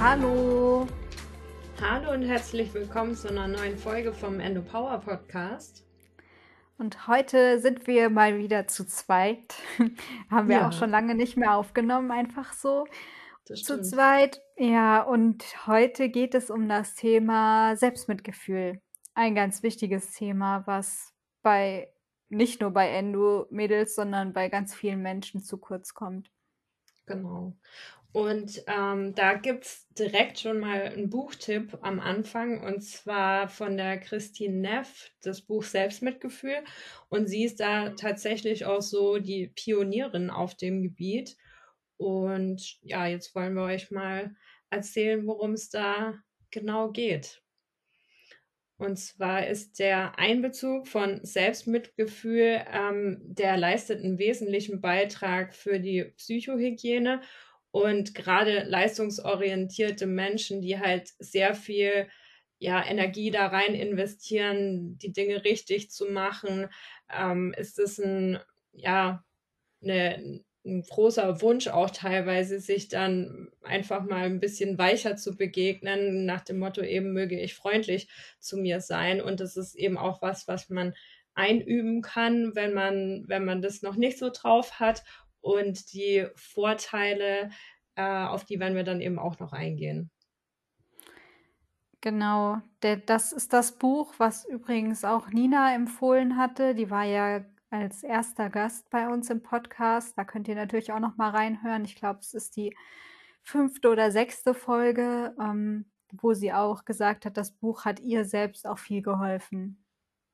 Hallo. Hallo und herzlich willkommen zu einer neuen Folge vom Endo Power Podcast. Und heute sind wir mal wieder zu zweit. Haben wir Ja. auch schon lange nicht mehr aufgenommen, einfach so. Zu zweit. Ja, und heute geht es um das Thema Selbstmitgefühl. Ein ganz wichtiges Thema, was bei nicht nur bei Endo-Mädels, sondern bei ganz vielen Menschen zu kurz kommt. Genau. Und ähm, da gibt es direkt schon mal einen Buchtipp am Anfang und zwar von der Christine Neff, das Buch Selbstmitgefühl. Und sie ist da tatsächlich auch so die Pionierin auf dem Gebiet. Und ja, jetzt wollen wir euch mal erzählen, worum es da genau geht. Und zwar ist der Einbezug von Selbstmitgefühl, ähm, der leistet einen wesentlichen Beitrag für die Psychohygiene und gerade leistungsorientierte Menschen, die halt sehr viel ja, Energie da rein investieren, die Dinge richtig zu machen, ähm, ist es ein, ja, eine, ein großer Wunsch auch teilweise, sich dann einfach mal ein bisschen weicher zu begegnen, nach dem Motto eben möge ich freundlich zu mir sein. Und das ist eben auch was, was man einüben kann, wenn man, wenn man das noch nicht so drauf hat. Und die Vorteile, äh, auf die werden wir dann eben auch noch eingehen. Genau, der, das ist das Buch, was übrigens auch Nina empfohlen hatte. Die war ja als erster Gast bei uns im Podcast. Da könnt ihr natürlich auch noch mal reinhören. Ich glaube, es ist die fünfte oder sechste Folge, ähm, wo sie auch gesagt hat, das Buch hat ihr selbst auch viel geholfen.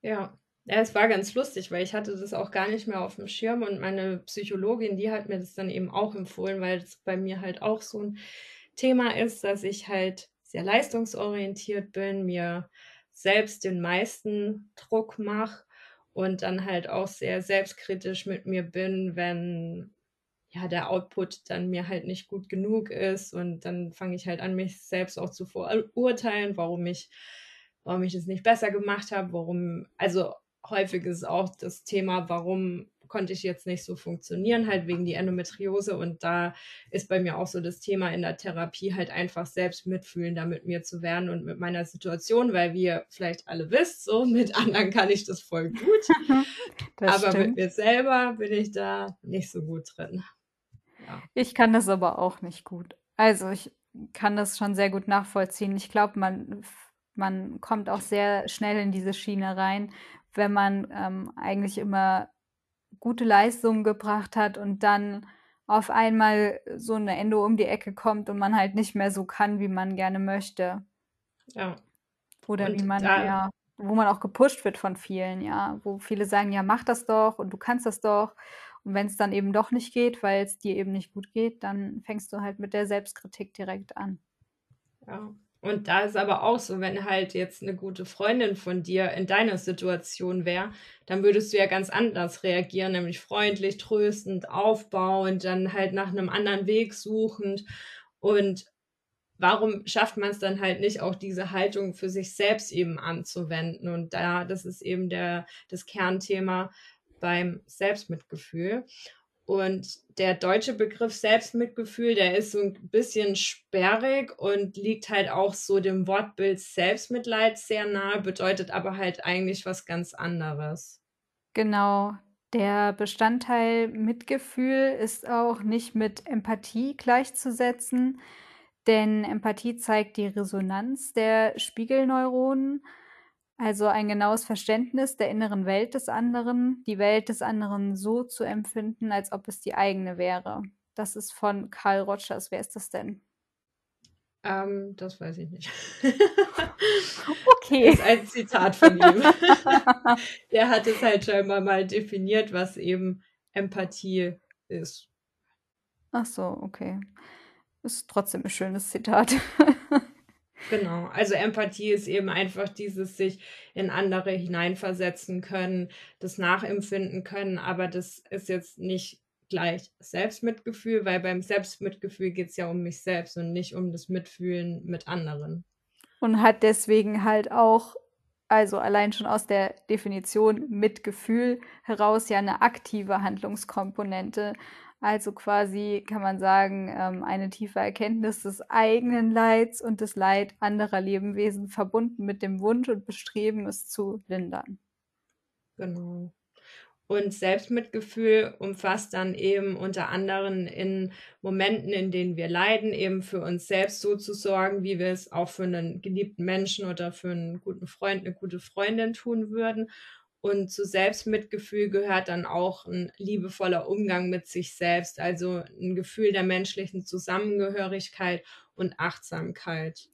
Ja. Ja, es war ganz lustig, weil ich hatte das auch gar nicht mehr auf dem Schirm und meine Psychologin, die hat mir das dann eben auch empfohlen, weil das bei mir halt auch so ein Thema ist, dass ich halt sehr leistungsorientiert bin, mir selbst den meisten Druck mache und dann halt auch sehr selbstkritisch mit mir bin, wenn ja der Output dann mir halt nicht gut genug ist und dann fange ich halt an, mich selbst auch zu verurteilen, warum ich, warum ich es nicht besser gemacht habe, warum, also häufig ist auch das Thema, warum konnte ich jetzt nicht so funktionieren, halt wegen die Endometriose. Und da ist bei mir auch so das Thema in der Therapie halt einfach selbst mitfühlender mit mir zu werden und mit meiner Situation, weil wie ihr vielleicht alle wisst, so mit anderen kann ich das voll gut. Das aber mit stimmt. mir selber bin ich da nicht so gut drin. Ja. Ich kann das aber auch nicht gut. Also ich kann das schon sehr gut nachvollziehen. Ich glaube, man, man kommt auch sehr schnell in diese Schiene rein, wenn man ähm, eigentlich immer gute Leistungen gebracht hat und dann auf einmal so eine Endo um die Ecke kommt und man halt nicht mehr so kann, wie man gerne möchte. Ja. Oder wie Und man, da, ja, wo man auch gepusht wird von vielen, ja, wo viele sagen, ja, mach das doch und du kannst das doch. Und wenn es dann eben doch nicht geht, weil es dir eben nicht gut geht, dann fängst du halt mit der Selbstkritik direkt an. ja. Und da ist aber auch so, wenn halt jetzt eine gute Freundin von dir in deiner Situation wäre, dann würdest du ja ganz anders reagieren, nämlich freundlich, tröstend, aufbauend, dann halt nach einem anderen Weg suchend. Und warum schafft man es dann halt nicht, auch diese Haltung für sich selbst eben anzuwenden? Und da, das ist eben der, das Kernthema beim Selbstmitgefühl. Und der deutsche Begriff Selbstmitgefühl, der ist so ein bisschen sperrig und liegt halt auch so dem Wortbild Selbstmitleid sehr nahe, bedeutet aber halt eigentlich was ganz anderes. Genau. Der Bestandteil Mitgefühl ist auch nicht mit Empathie gleichzusetzen, denn Empathie zeigt die Resonanz der Spiegelneuronen, also ein genaues Verständnis der inneren Welt des anderen, die Welt des anderen so zu empfinden, als ob es die eigene wäre. Das ist von Carl Rogers. Wer ist das denn? Ähm, das weiß ich nicht. Okay. ist ein Zitat von ihm. Der hat es halt scheinbar mal definiert, was eben Empathie ist. Ach so, okay. Ist trotzdem ein schönes Zitat. Genau, also Empathie ist eben einfach dieses sich in andere hineinversetzen können, das nachempfinden können, aber das ist jetzt nicht gleich Selbstmitgefühl, weil beim Selbstmitgefühl geht es ja um mich selbst und nicht um das Mitfühlen mit anderen. Und hat deswegen halt auch, also allein schon aus der Definition Mitgefühl heraus ja eine aktive Handlungskomponente. Also quasi kann man sagen, ähm, eine tiefe Erkenntnis des eigenen Leids und des Leid anderer Lebewesen verbunden mit dem Wunsch und Bestreben, es zu lindern. Genau. Und Selbstmitgefühl umfasst dann eben unter anderem in Momenten, in denen wir leiden, eben für uns selbst so zu sorgen, wie wir es auch für einen geliebten Menschen oder für einen guten Freund, eine gute Freundin tun würden. Und zu Selbstmitgefühl gehört dann auch ein liebevoller Umgang mit sich selbst, also ein Gefühl der menschlichen Zusammengehörigkeit und Achtsamkeit.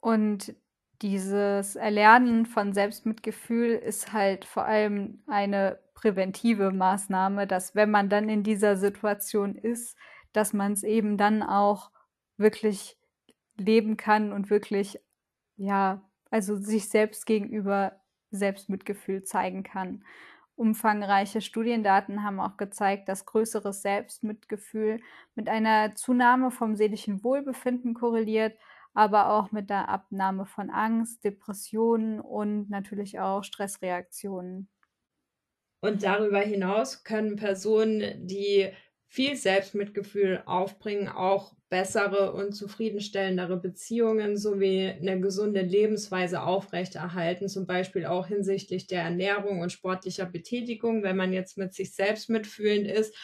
Und dieses Erlernen von Selbstmitgefühl ist halt vor allem eine präventive Maßnahme, dass wenn man dann in dieser Situation ist, dass man es eben dann auch wirklich leben kann und wirklich, ja, also sich selbst gegenüber Selbstmitgefühl zeigen kann. Umfangreiche Studiendaten haben auch gezeigt, dass größeres Selbstmitgefühl mit einer Zunahme vom seelischen Wohlbefinden korreliert aber auch mit der Abnahme von Angst, Depressionen und natürlich auch Stressreaktionen. Und darüber hinaus können Personen, die viel Selbstmitgefühl aufbringen, auch bessere und zufriedenstellendere Beziehungen sowie eine gesunde Lebensweise aufrechterhalten, zum Beispiel auch hinsichtlich der Ernährung und sportlicher Betätigung, wenn man jetzt mit sich selbst mitfühlend ist.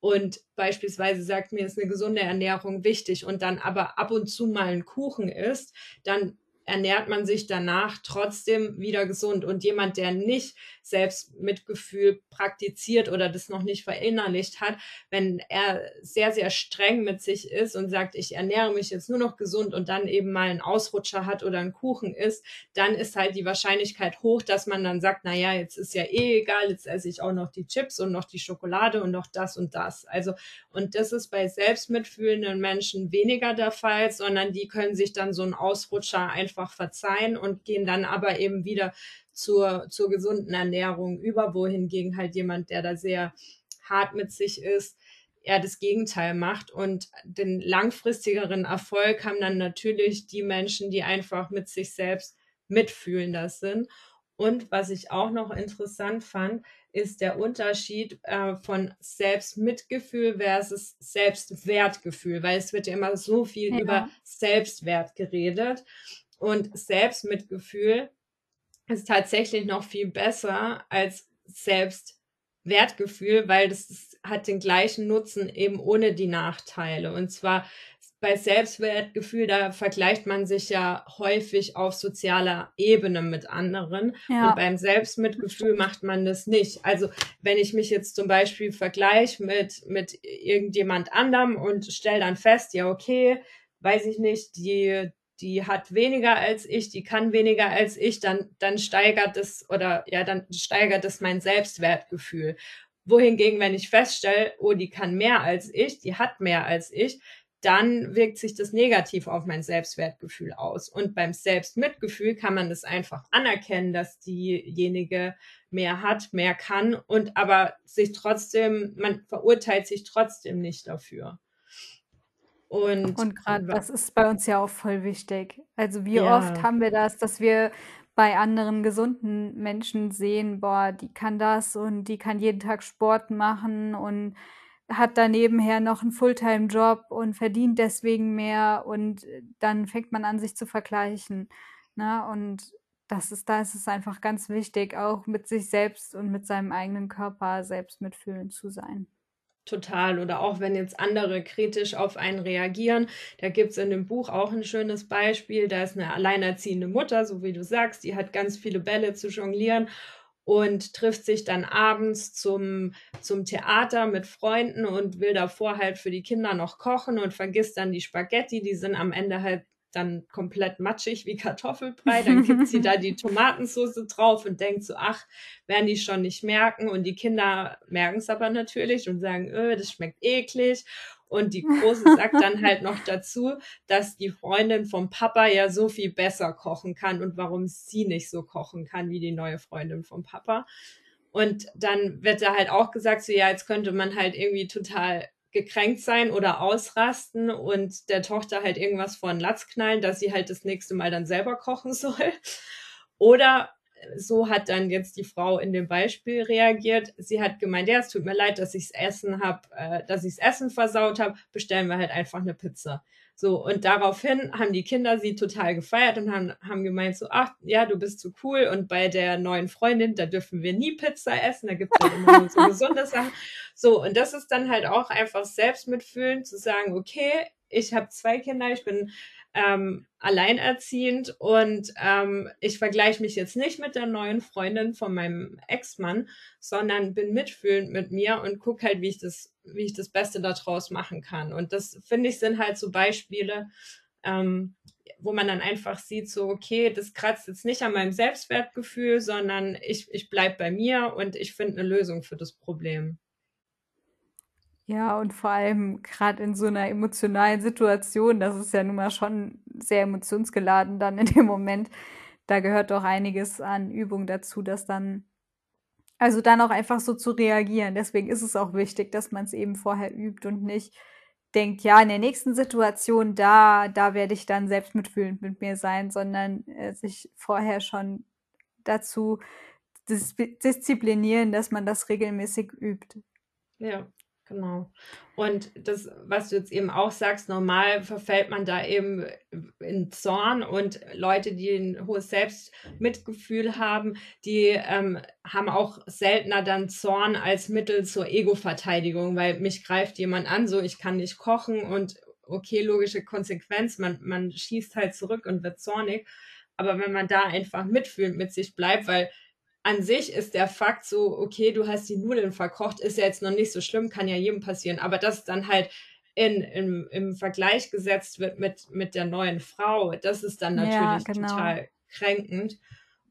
Und beispielsweise sagt mir, ist eine gesunde Ernährung wichtig und dann aber ab und zu mal ein Kuchen isst, dann ernährt man sich danach trotzdem wieder gesund. Und jemand, der nicht Selbstmitgefühl praktiziert oder das noch nicht verinnerlicht hat, wenn er sehr, sehr streng mit sich ist und sagt, ich ernähre mich jetzt nur noch gesund und dann eben mal einen Ausrutscher hat oder einen Kuchen isst, dann ist halt die Wahrscheinlichkeit hoch, dass man dann sagt, na ja, jetzt ist ja eh egal, jetzt esse ich auch noch die Chips und noch die Schokolade und noch das und das. Also, und das ist bei selbstmitfühlenden Menschen weniger der Fall, sondern die können sich dann so einen Ausrutscher einfach verzeihen und gehen dann aber eben wieder zur, zur gesunden Ernährung über, wohingegen halt jemand, der da sehr hart mit sich ist, er das Gegenteil macht. Und den langfristigeren Erfolg haben dann natürlich die Menschen, die einfach mit sich selbst mitfühlender sind. Und was ich auch noch interessant fand, ist der Unterschied äh, von Selbstmitgefühl versus Selbstwertgefühl, weil es wird ja immer so viel ja. über Selbstwert geredet. Und Selbstmitgefühl ist tatsächlich noch viel besser als Selbstwertgefühl, weil das ist, hat den gleichen Nutzen eben ohne die Nachteile. Und zwar bei Selbstwertgefühl, da vergleicht man sich ja häufig auf sozialer Ebene mit anderen. Ja. Und beim Selbstmitgefühl macht man das nicht. Also wenn ich mich jetzt zum Beispiel vergleiche mit, mit irgendjemand anderem und stelle dann fest, ja, okay, weiß ich nicht, die, die hat weniger als ich, die kann weniger als ich, dann, dann steigert es oder ja, dann steigert es mein Selbstwertgefühl. Wohingegen, wenn ich feststelle, oh, die kann mehr als ich, die hat mehr als ich, dann wirkt sich das negativ auf mein Selbstwertgefühl aus. Und beim Selbstmitgefühl kann man das einfach anerkennen, dass diejenige mehr hat, mehr kann und aber sich trotzdem, man verurteilt sich trotzdem nicht dafür. Und, und gerade das ist bei uns ja auch voll wichtig. Also wie ja. oft haben wir das, dass wir bei anderen gesunden Menschen sehen, boah, die kann das und die kann jeden Tag Sport machen und hat da nebenher noch einen Fulltime-Job und verdient deswegen mehr und dann fängt man an, sich zu vergleichen. Ne? Und das ist, da ist es einfach ganz wichtig, auch mit sich selbst und mit seinem eigenen Körper selbst mitfühlend zu sein. Total. Oder auch wenn jetzt andere kritisch auf einen reagieren. Da gibt es in dem Buch auch ein schönes Beispiel. Da ist eine alleinerziehende Mutter, so wie du sagst, die hat ganz viele Bälle zu jonglieren und trifft sich dann abends zum, zum Theater mit Freunden und will davor halt für die Kinder noch kochen und vergisst dann die Spaghetti. Die sind am Ende halt dann komplett matschig wie Kartoffelbrei. Dann kippt sie da die Tomatensauce drauf und denkt so, ach, werden die schon nicht merken. Und die Kinder merken es aber natürlich und sagen, öh, das schmeckt eklig. Und die Große sagt dann halt noch dazu, dass die Freundin vom Papa ja so viel besser kochen kann und warum sie nicht so kochen kann wie die neue Freundin vom Papa. Und dann wird da halt auch gesagt, so ja, jetzt könnte man halt irgendwie total gekränkt sein oder ausrasten und der Tochter halt irgendwas vor den Latz knallen, dass sie halt das nächste Mal dann selber kochen soll. Oder so hat dann jetzt die Frau in dem Beispiel reagiert. Sie hat gemeint, ja, es tut mir leid, dass ich's Essen hab, äh, dass ich's Essen versaut habe. Bestellen wir halt einfach eine Pizza. So, und daraufhin haben die Kinder sie total gefeiert und haben, haben gemeint so, ach, ja, du bist so cool und bei der neuen Freundin, da dürfen wir nie Pizza essen, da gibt es halt immer nur so gesunde Sachen. So, und das ist dann halt auch einfach selbstmitfühlen, zu sagen, okay, ich habe zwei Kinder, ich bin ähm, alleinerziehend und ähm, ich vergleiche mich jetzt nicht mit der neuen Freundin von meinem Ex-Mann, sondern bin mitfühlend mit mir und gucke halt, wie ich das, wie ich das Beste daraus machen kann. Und das finde ich sind halt so Beispiele, ähm, wo man dann einfach sieht, so, okay, das kratzt jetzt nicht an meinem Selbstwertgefühl, sondern ich, ich bleibe bei mir und ich finde eine Lösung für das Problem. Ja, und vor allem gerade in so einer emotionalen Situation, das ist ja nun mal schon sehr emotionsgeladen dann in dem Moment. Da gehört doch einiges an Übung dazu, dass dann also dann auch einfach so zu reagieren. Deswegen ist es auch wichtig, dass man es eben vorher übt und nicht denkt, ja, in der nächsten Situation, da da werde ich dann selbst mitfühlend mit mir sein, sondern, äh, sich vorher schon dazu dis disziplinieren, dass man das regelmäßig übt. Ja. Genau. Und das, was du jetzt eben auch sagst, normal verfällt man da eben in Zorn und Leute, die ein hohes Selbstmitgefühl haben, die ähm, haben auch seltener dann Zorn als Mittel zur Ego-Verteidigung, weil mich greift jemand an, so ich kann nicht kochen und okay, logische Konsequenz, man, man schießt halt zurück und wird zornig. Aber wenn man da einfach mitfühlend mit sich bleibt, weil an sich ist der Fakt so, okay, du hast die Nudeln verkocht, ist ja jetzt noch nicht so schlimm, kann ja jedem passieren, aber das dann halt in, in, im Vergleich gesetzt wird mit, mit der neuen Frau, das ist dann natürlich ja, genau. total kränkend.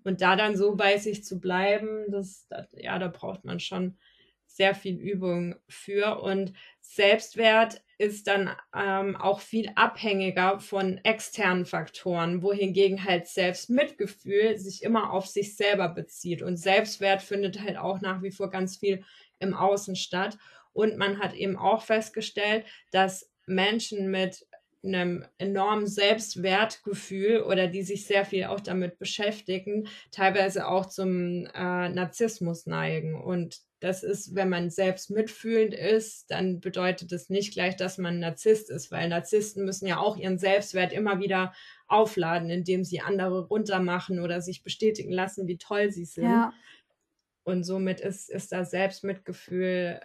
Und da dann so bei sich zu bleiben, das, das, ja, da braucht man schon sehr viel Übung für. Und Selbstwert ist dann ähm, auch viel abhängiger von externen Faktoren, wohingegen halt Selbstmitgefühl sich immer auf sich selber bezieht. Und Selbstwert findet halt auch nach wie vor ganz viel im Außen statt. Und man hat eben auch festgestellt, dass Menschen mit einem enormen Selbstwertgefühl oder die sich sehr viel auch damit beschäftigen, teilweise auch zum äh, Narzissmus neigen. Und das ist, wenn man selbst mitfühlend ist, dann bedeutet das nicht gleich, dass man Narzisst ist, weil Narzissten müssen ja auch ihren Selbstwert immer wieder aufladen, indem sie andere runtermachen oder sich bestätigen lassen, wie toll sie sind. Ja. Und somit ist, ist das Selbstmitgefühl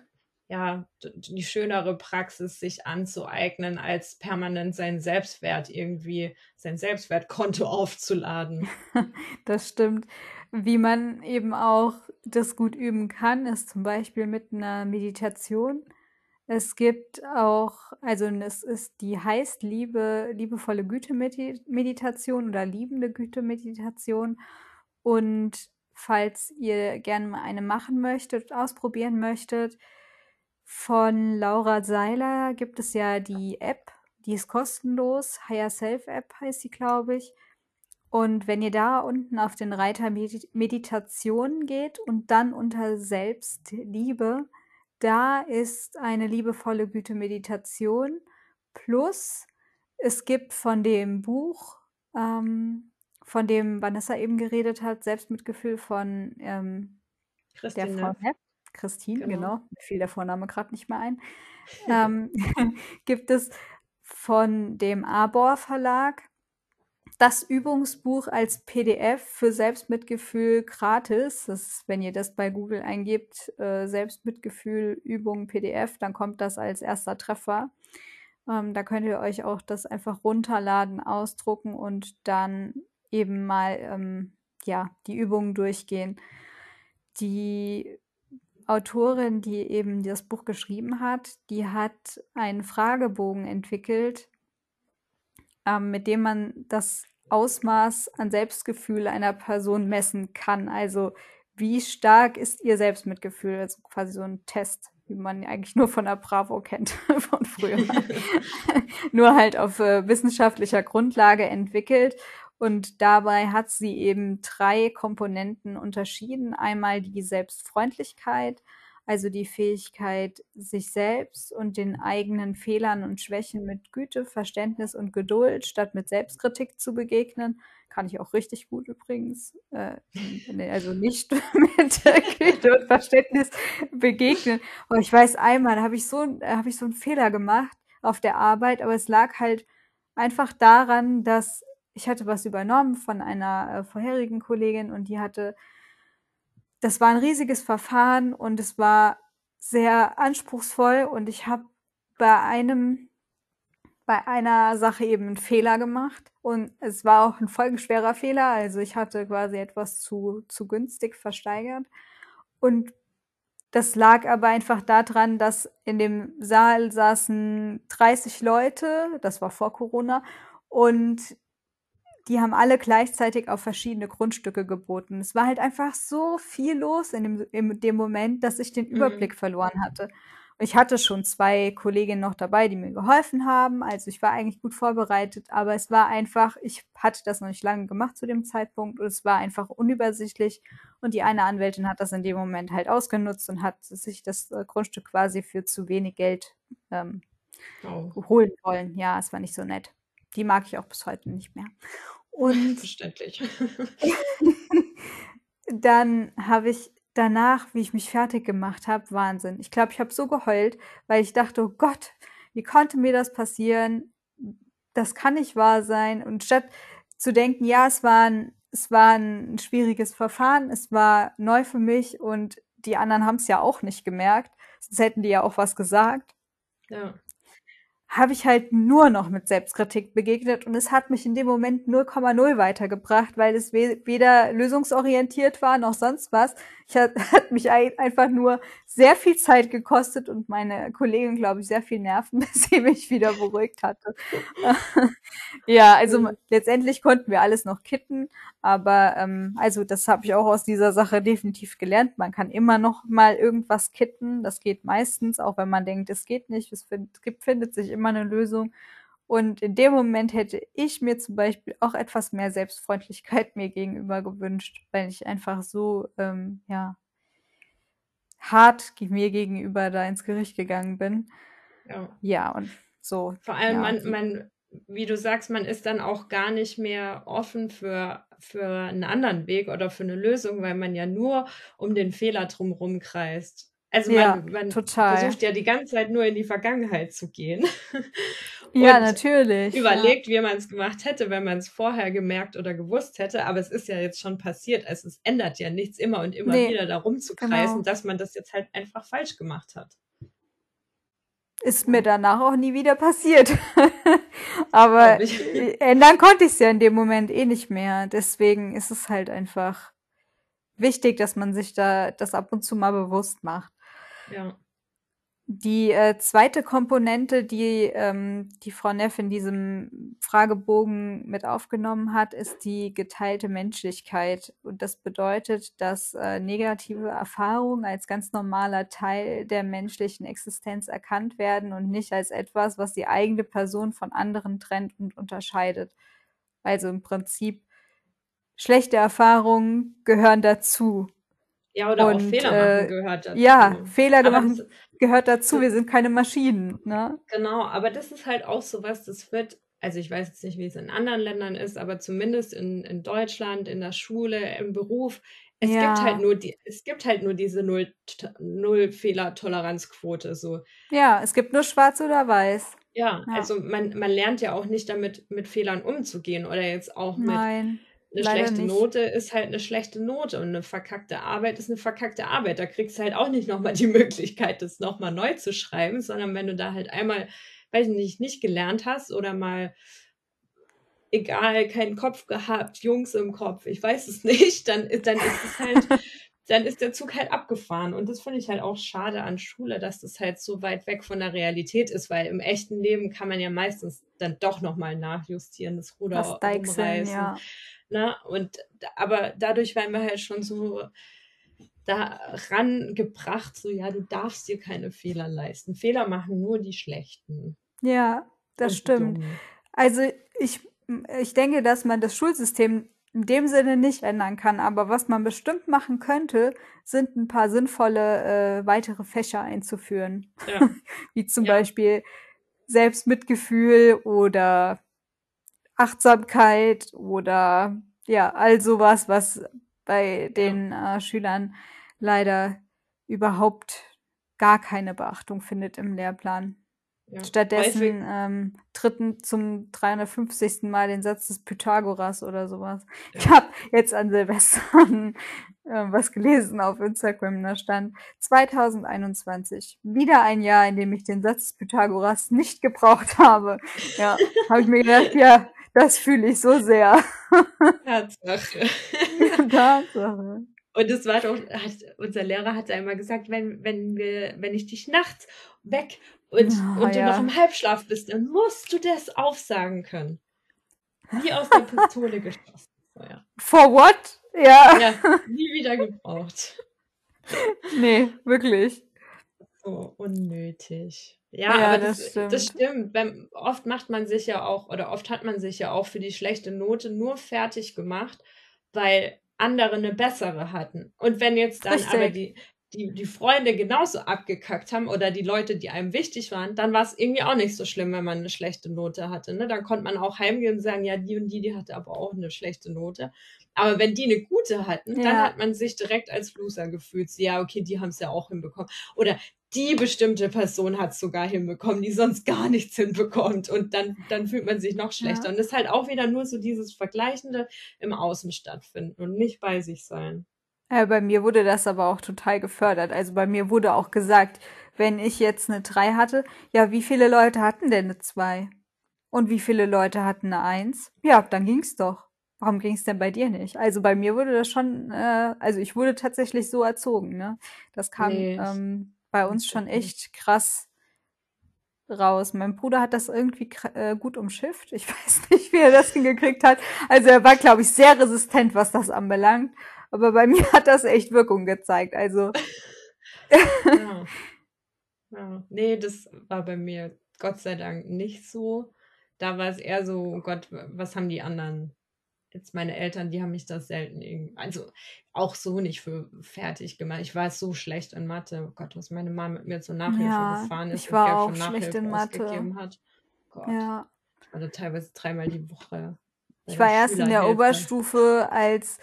ja die schönere Praxis, sich anzueignen, als permanent seinen Selbstwert irgendwie, sein Selbstwertkonto aufzuladen. Das stimmt. Wie man eben auch das gut üben kann, ist zum Beispiel mit einer Meditation. Es gibt auch, also es ist, die heißt Liebe, liebevolle Güte-Meditation oder liebende Güte-Meditation. Und falls ihr gerne mal eine machen möchtet, ausprobieren möchtet, von Laura Seiler gibt es ja die App, die ist kostenlos. Higher Self App heißt sie, glaube ich. Und wenn ihr da unten auf den Reiter Meditation geht und dann unter Selbstliebe, da ist eine liebevolle Güte-Meditation. Plus, es gibt von dem Buch, ähm, von dem Vanessa eben geredet hat, Selbstmitgefühl von ähm, der Frau Neff. Christine, genau. genau. Mir fiel der Vorname gerade nicht mehr ein. ähm, gibt es von dem Arbor Verlag das Übungsbuch als PDF für Selbstmitgefühl gratis. Das ist, wenn ihr das bei Google eingebt, äh, Selbstmitgefühl Übung PDF, dann kommt das als erster Treffer. Ähm, da könnt ihr euch auch das einfach runterladen, ausdrucken und dann eben mal ähm, ja, die Übungen durchgehen. Die Autorin, die eben das Buch geschrieben hat, die hat einen Fragebogen entwickelt, ähm, mit dem man das Ausmaß an Selbstgefühl einer Person messen kann. Also wie stark ist ihr Selbstmitgefühl? Also quasi so ein Test, wie man eigentlich nur von der Bravo kennt von früher. nur halt auf äh, wissenschaftlicher Grundlage entwickelt. Und dabei hat sie eben drei Komponenten unterschieden. Einmal die Selbstfreundlichkeit, also die Fähigkeit, sich selbst und den eigenen Fehlern und Schwächen mit Güte, Verständnis und Geduld statt mit Selbstkritik zu begegnen. Kann ich auch richtig gut übrigens. Äh, also nicht mit Güte und Verständnis begegnen. Und ich weiß einmal, habe ich so, habe ich so einen Fehler gemacht auf der Arbeit, aber es lag halt einfach daran, dass ich hatte was übernommen von einer äh, vorherigen Kollegin und die hatte, das war ein riesiges Verfahren und es war sehr anspruchsvoll und ich habe bei einem, bei einer Sache eben einen Fehler gemacht und es war auch ein folgenschwerer Fehler, also ich hatte quasi etwas zu, zu günstig versteigert und das lag aber einfach daran, dass in dem Saal saßen 30 Leute, das war vor Corona, und die haben alle gleichzeitig auf verschiedene Grundstücke geboten. Es war halt einfach so viel los in dem, in dem Moment, dass ich den mhm. Überblick verloren hatte. Ich hatte schon zwei Kolleginnen noch dabei, die mir geholfen haben. Also ich war eigentlich gut vorbereitet, aber es war einfach, ich hatte das noch nicht lange gemacht zu dem Zeitpunkt und es war einfach unübersichtlich. Und die eine Anwältin hat das in dem Moment halt ausgenutzt und hat sich das äh, Grundstück quasi für zu wenig Geld ähm, oh. holen wollen. Ja, es war nicht so nett. Die mag ich auch bis heute nicht mehr. Und Verständlich. dann habe ich danach, wie ich mich fertig gemacht habe, Wahnsinn. Ich glaube, ich habe so geheult, weil ich dachte, oh Gott, wie konnte mir das passieren? Das kann nicht wahr sein. Und statt zu denken, ja, es war ein, es war ein schwieriges Verfahren, es war neu für mich und die anderen haben es ja auch nicht gemerkt, sonst hätten die ja auch was gesagt. Ja habe ich halt nur noch mit Selbstkritik begegnet und es hat mich in dem Moment 0,0 weitergebracht, weil es weder lösungsorientiert war noch sonst was. Ich hat, hat mich einfach nur sehr viel Zeit gekostet und meine Kollegin, glaube ich, sehr viel Nerven, bis sie mich wieder beruhigt hatte. ja, also mhm. letztendlich konnten wir alles noch kitten, aber ähm, also das habe ich auch aus dieser Sache definitiv gelernt. Man kann immer noch mal irgendwas kitten. Das geht meistens, auch wenn man denkt, es geht nicht. Es, find, es gibt, findet sich immer eine Lösung. Und in dem Moment hätte ich mir zum Beispiel auch etwas mehr Selbstfreundlichkeit mir gegenüber gewünscht, weil ich einfach so, ähm, ja, hart mir gegenüber da ins Gericht gegangen bin. Ja, ja und so. Vor allem, ja, man, man, wie du sagst, man ist dann auch gar nicht mehr offen für, für einen anderen Weg oder für eine Lösung, weil man ja nur um den Fehler drumherum kreist. Also man, ja, man versucht ja die ganze Zeit nur in die Vergangenheit zu gehen. ja, natürlich. Überlegt, ja. wie man es gemacht hätte, wenn man es vorher gemerkt oder gewusst hätte. Aber es ist ja jetzt schon passiert. Also es ändert ja nichts, immer und immer nee, wieder darum zu kreisen, genau. dass man das jetzt halt einfach falsch gemacht hat. Ist mir danach auch nie wieder passiert. Aber ändern konnte ich es ja in dem Moment eh nicht mehr. Deswegen ist es halt einfach wichtig, dass man sich da das ab und zu mal bewusst macht. Ja. Die äh, zweite Komponente, die ähm, die Frau Neff in diesem Fragebogen mit aufgenommen hat, ist die geteilte Menschlichkeit. Und das bedeutet, dass äh, negative Erfahrungen als ganz normaler Teil der menschlichen Existenz erkannt werden und nicht als etwas, was die eigene Person von anderen trennt und unterscheidet. Also im Prinzip schlechte Erfahrungen gehören dazu. Ja, oder und, auch Fehler machen äh, gehört dazu. Ja, Fehler machen gehört dazu. Wir sind keine Maschinen. Ne? Genau, aber das ist halt auch so was, das wird, also ich weiß jetzt nicht, wie es in anderen Ländern ist, aber zumindest in, in Deutschland, in der Schule, im Beruf, es ja. gibt halt nur die, es gibt halt nur diese Null, Null Fehler-Toleranzquote. So. Ja, es gibt nur schwarz oder weiß. Ja, ja, also man, man lernt ja auch nicht damit mit Fehlern umzugehen oder jetzt auch mit Nein eine Leider schlechte nicht. Note ist halt eine schlechte Note und eine verkackte Arbeit ist eine verkackte Arbeit. Da kriegst du halt auch nicht nochmal die Möglichkeit, das nochmal neu zu schreiben, sondern wenn du da halt einmal, weiß ich nicht, nicht gelernt hast oder mal egal, keinen Kopf gehabt, Jungs im Kopf, ich weiß es nicht, dann, dann ist es halt, dann ist der Zug halt abgefahren. Und das finde ich halt auch schade an Schule, dass das halt so weit weg von der Realität ist, weil im echten Leben kann man ja meistens dann doch nochmal nachjustieren, das Ruder umreißen. Ja. Ne? Und aber dadurch waren wir halt schon so daran gebracht, so ja, du darfst dir keine Fehler leisten. Fehler machen nur die Schlechten. Ja, das stimmt. Dumm. Also ich, ich denke, dass man das Schulsystem in dem Sinne nicht ändern kann, aber was man bestimmt machen könnte, sind ein paar sinnvolle äh, weitere Fächer einzuführen. Ja. Wie zum ja. Beispiel Selbstmitgefühl oder Achtsamkeit oder ja, all sowas, was bei den äh, Schülern leider überhaupt gar keine Beachtung findet im Lehrplan. Ja, Stattdessen ähm, tritt zum 350. Mal den Satz des Pythagoras oder sowas. Ja. Ich habe jetzt an Silvester äh, was gelesen auf Instagram, da stand 2021. Wieder ein Jahr, in dem ich den Satz des Pythagoras nicht gebraucht habe. Ja, habe ich mir gedacht, ja, das fühle ich so sehr. Tatsache. Tatsache. Und es war doch, hat, unser Lehrer hat einmal gesagt, wenn, wenn wir, wenn ich dich nachts weg und, oh, und du noch im Halbschlaf bist, dann musst du das aufsagen können. Wie aus der Pistole geschossen. So, ja. For what? Ja. Ja, nie wieder gebraucht. Nee, wirklich. So unnötig. Ja, ja aber das, das stimmt. Das stimmt. Beim, oft macht man sich ja auch, oder oft hat man sich ja auch für die schlechte Note nur fertig gemacht, weil andere eine bessere hatten. Und wenn jetzt dann Richtig. aber die, die, die Freunde genauso abgekackt haben oder die Leute, die einem wichtig waren, dann war es irgendwie auch nicht so schlimm, wenn man eine schlechte Note hatte. Ne? Dann konnte man auch heimgehen und sagen, ja, die und die, die hatte aber auch eine schlechte Note. Aber wenn die eine gute hatten, ja. dann hat man sich direkt als Loser gefühlt. Ja, okay, die haben es ja auch hinbekommen. Oder die bestimmte Person hat es sogar hinbekommen, die sonst gar nichts hinbekommt. Und dann, dann fühlt man sich noch schlechter. Ja. Und das ist halt auch wieder nur so dieses Vergleichende im Außen stattfinden und nicht bei sich sein. Ja, bei mir wurde das aber auch total gefördert. Also bei mir wurde auch gesagt, wenn ich jetzt eine 3 hatte, ja, wie viele Leute hatten denn eine 2? Und wie viele Leute hatten eine 1? Ja, dann ging's doch. Warum ging's denn bei dir nicht? Also bei mir wurde das schon, äh, also ich wurde tatsächlich so erzogen, ne? Das kam nee, ähm, bei uns schon echt krass raus. Mein Bruder hat das irgendwie äh, gut umschifft. Ich weiß nicht, wie er das hingekriegt hat. Also er war, glaube ich, sehr resistent, was das anbelangt. Aber bei mir hat das echt Wirkung gezeigt. Also. ja. ja. Nee, das war bei mir Gott sei Dank nicht so. Da war es eher so, oh Gott, was haben die anderen? Jetzt meine Eltern, die haben mich das selten irgendwie, also auch so nicht für fertig gemacht. Ich war so schlecht in Mathe. Oh Gott, was meine Mama mit mir zur Nachhilfe ja, gefahren ist. Ich war auch schlecht in Mathe. Hat. Gott. Ja. Also teilweise dreimal die Woche. Ich war erst in der Oberstufe als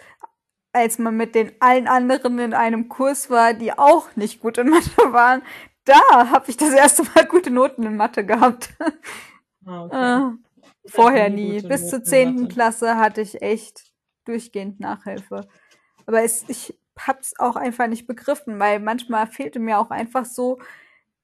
als man mit den allen anderen in einem Kurs war, die auch nicht gut in Mathe waren, da habe ich das erste Mal gute Noten in Mathe gehabt. Ah, okay. Vorher nie. Bis zur zehnten Klasse hatte ich echt durchgehend Nachhilfe. Aber es, ich hab's auch einfach nicht begriffen, weil manchmal fehlte mir auch einfach so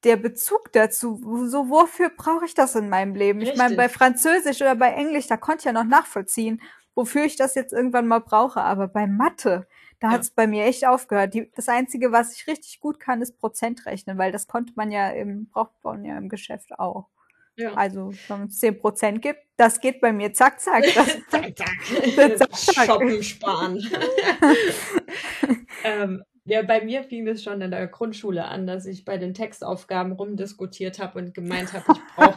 der Bezug dazu. So, wofür brauche ich das in meinem Leben? Richtig. Ich meine, bei Französisch oder bei Englisch, da konnte ich ja noch nachvollziehen, wofür ich das jetzt irgendwann mal brauche. Aber bei Mathe, da ja. hat es bei mir echt aufgehört. Die, das Einzige, was ich richtig gut kann, ist Prozentrechnen, weil das konnte man ja im, braucht man ja im Geschäft auch. Ja. Also, wenn es 10 Prozent gibt, das geht bei mir zack, zack. Das, zack, zack. zack, zack. Shoppen sparen. ähm, ja, bei mir fing es schon in der Grundschule an, dass ich bei den Textaufgaben rumdiskutiert habe und gemeint habe, ich brauche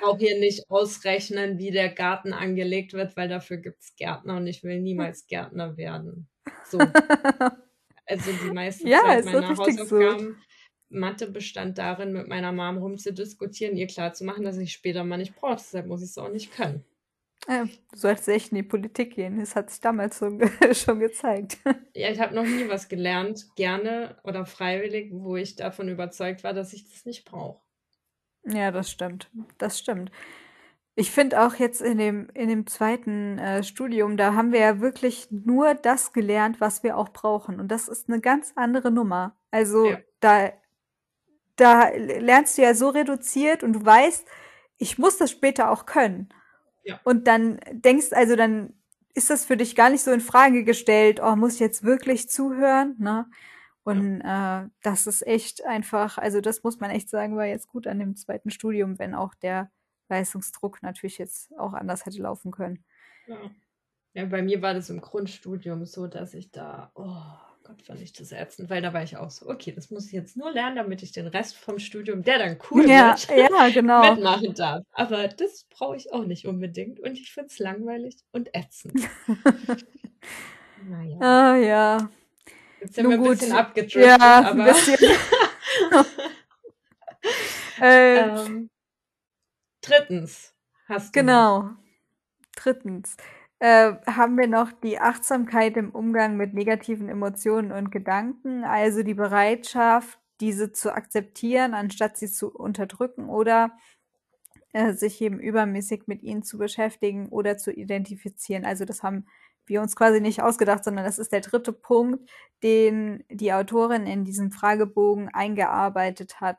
brauch hier nicht ausrechnen, wie der Garten angelegt wird, weil dafür gibt es Gärtner und ich will niemals Gärtner werden. So. Also die meiste ja, Zeit meiner Hausaufgaben. Mathe bestand darin, mit meiner Mom rumzudiskutieren, ihr klarzumachen, dass ich später mal nicht brauche. Deshalb muss ich es auch nicht können. Ja, du solltest echt in die Politik gehen. Das hat sich damals so, schon gezeigt. Ja, ich habe noch nie was gelernt, gerne oder freiwillig, wo ich davon überzeugt war, dass ich das nicht brauche. Ja, das stimmt. Das stimmt. Ich finde auch jetzt in dem, in dem zweiten äh, Studium, da haben wir ja wirklich nur das gelernt, was wir auch brauchen. Und das ist eine ganz andere Nummer. Also ja. da, da lernst du ja so reduziert und du weißt, ich muss das später auch können. Ja. Und dann denkst, also dann ist das für dich gar nicht so in Frage gestellt, oh, muss ich jetzt wirklich zuhören, ne? Und ja. äh, das ist echt einfach, also das muss man echt sagen, war jetzt gut an dem zweiten Studium, wenn auch der Leistungsdruck natürlich jetzt auch anders hätte laufen können. Ja. ja, bei mir war das im Grundstudium so, dass ich da, oh, Gott, fand ich das ätzend, weil da war ich auch so, okay, das muss ich jetzt nur lernen, damit ich den Rest vom Studium, der dann cool ja, wird, ja, genau. mitmachen darf. Aber das brauche ich auch nicht unbedingt und ich finde es langweilig und ätzend. naja. Ah ja. Jetzt sind Nun wir ein gut. bisschen abgedriftet, ja, aber. Ein bisschen. ähm, drittens hast du. Genau. drittens äh, haben wir noch die Achtsamkeit im Umgang mit negativen Emotionen und Gedanken, also die Bereitschaft, diese zu akzeptieren, anstatt sie zu unterdrücken oder äh, sich eben übermäßig mit ihnen zu beschäftigen oder zu identifizieren. Also das haben wir uns quasi nicht ausgedacht, sondern das ist der dritte Punkt, den die Autorin in diesem Fragebogen eingearbeitet hat.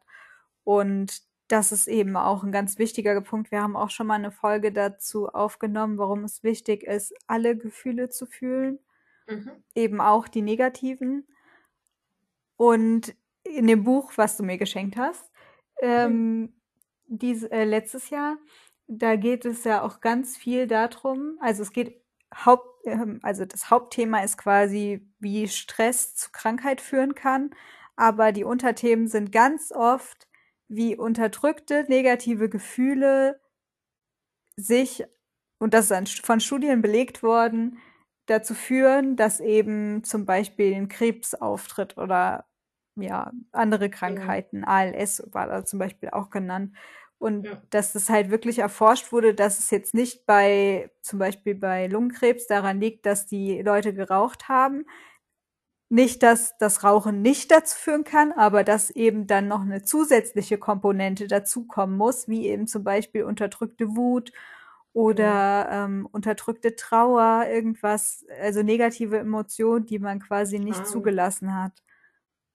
Und das ist eben auch ein ganz wichtiger Punkt. Wir haben auch schon mal eine Folge dazu aufgenommen, warum es wichtig ist, alle Gefühle zu fühlen, mhm. eben auch die negativen. Und in dem Buch, was du mir geschenkt hast, ähm, dies, äh, letztes Jahr, da geht es ja auch ganz viel darum, also es geht Haupt, äh, also das Hauptthema ist quasi, wie Stress zu Krankheit führen kann, aber die Unterthemen sind ganz oft, wie unterdrückte negative Gefühle sich, und das ist von Studien belegt worden, dazu führen, dass eben zum Beispiel ein Krebs auftritt oder ja, andere Krankheiten, ja. ALS war da zum Beispiel auch genannt. Und ja. dass es halt wirklich erforscht wurde, dass es jetzt nicht bei, zum Beispiel bei Lungenkrebs daran liegt, dass die Leute geraucht haben, nicht, dass das Rauchen nicht dazu führen kann, aber dass eben dann noch eine zusätzliche Komponente dazukommen muss, wie eben zum Beispiel unterdrückte Wut oder ähm, unterdrückte Trauer, irgendwas, also negative Emotionen, die man quasi nicht ah. zugelassen hat.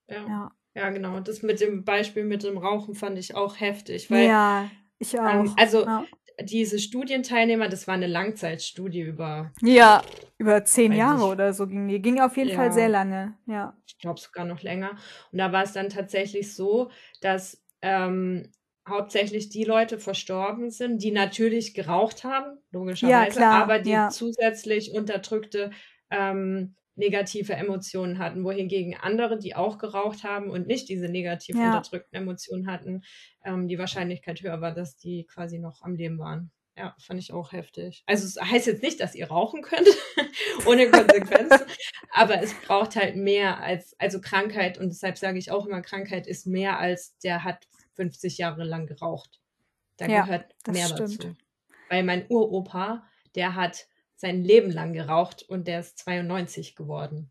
Ja. ja. ja. genau. Das mit dem Beispiel mit dem Rauchen fand ich auch heftig, weil ja, ich ähm, auch. Ähm, also ja diese Studienteilnehmer, das war eine Langzeitstudie über. Ja, über zehn Jahre oder so ging die. Ging auf jeden ja, Fall sehr lange, ja. Ich glaube sogar noch länger. Und da war es dann tatsächlich so, dass ähm, hauptsächlich die Leute verstorben sind, die natürlich geraucht haben, logischerweise, ja, aber die ja. zusätzlich unterdrückte ähm, negative Emotionen hatten, wohingegen andere, die auch geraucht haben und nicht diese negativ ja. unterdrückten Emotionen hatten, ähm, die Wahrscheinlichkeit höher war, dass die quasi noch am Leben waren. Ja, fand ich auch heftig. Also es heißt jetzt nicht, dass ihr rauchen könnt, ohne Konsequenzen, aber es braucht halt mehr als, also Krankheit und deshalb sage ich auch immer, Krankheit ist mehr als der hat 50 Jahre lang geraucht. Da ja, gehört mehr dazu. Weil mein Uropa, der hat sein Leben lang geraucht und der ist 92 geworden.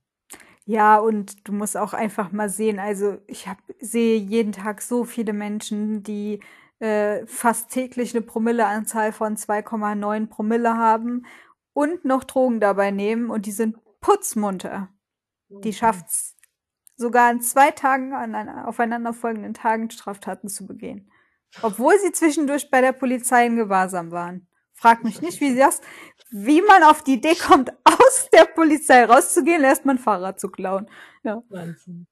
Ja, und du musst auch einfach mal sehen, also ich hab, sehe jeden Tag so viele Menschen, die äh, fast täglich eine Promilleanzahl von 2,9 Promille haben und noch Drogen dabei nehmen und die sind putzmunter. Die schafft es sogar in zwei Tagen an aufeinanderfolgenden Tagen Straftaten zu begehen. Obwohl sie zwischendurch bei der Polizei in Gewahrsam waren. Frag mich nicht, wie das, wie man auf die Idee kommt, aus der Polizei rauszugehen, erst mal ein Fahrrad zu klauen. Ja. Wahnsinn.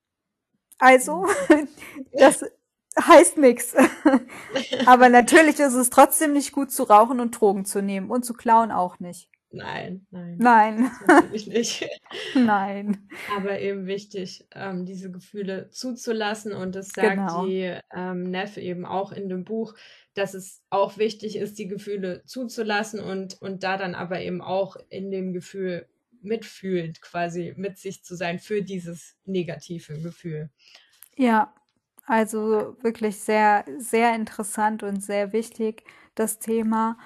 Also, das heißt nix. Aber natürlich ist es trotzdem nicht gut zu rauchen und Drogen zu nehmen und zu klauen auch nicht. Nein, nein. Nein. Natürlich nicht. nein. Aber eben wichtig, ähm, diese Gefühle zuzulassen. Und das sagt genau. die ähm, Neff eben auch in dem Buch, dass es auch wichtig ist, die Gefühle zuzulassen und, und da dann aber eben auch in dem Gefühl mitfühlend quasi mit sich zu sein für dieses negative Gefühl. Ja, also wirklich sehr, sehr interessant und sehr wichtig, das Thema.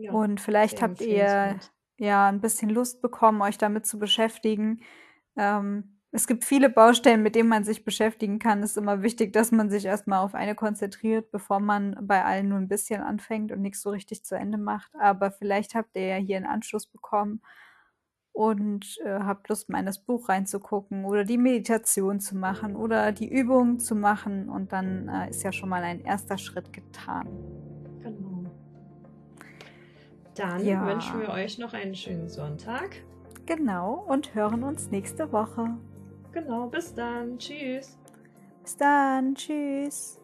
Ja, und vielleicht habt ihr ja ein bisschen Lust bekommen, euch damit zu beschäftigen. Ähm, es gibt viele Baustellen, mit denen man sich beschäftigen kann. Es ist immer wichtig, dass man sich erstmal auf eine konzentriert, bevor man bei allen nur ein bisschen anfängt und nichts so richtig zu Ende macht. Aber vielleicht habt ihr ja hier einen Anschluss bekommen und äh, habt Lust, mal in das Buch reinzugucken oder die Meditation zu machen oder die Übungen zu machen. Und dann äh, ist ja schon mal ein erster Schritt getan. Dann ja. wünschen wir euch noch einen schönen Sonntag. Genau, und hören uns nächste Woche. Genau, bis dann. Tschüss. Bis dann. Tschüss.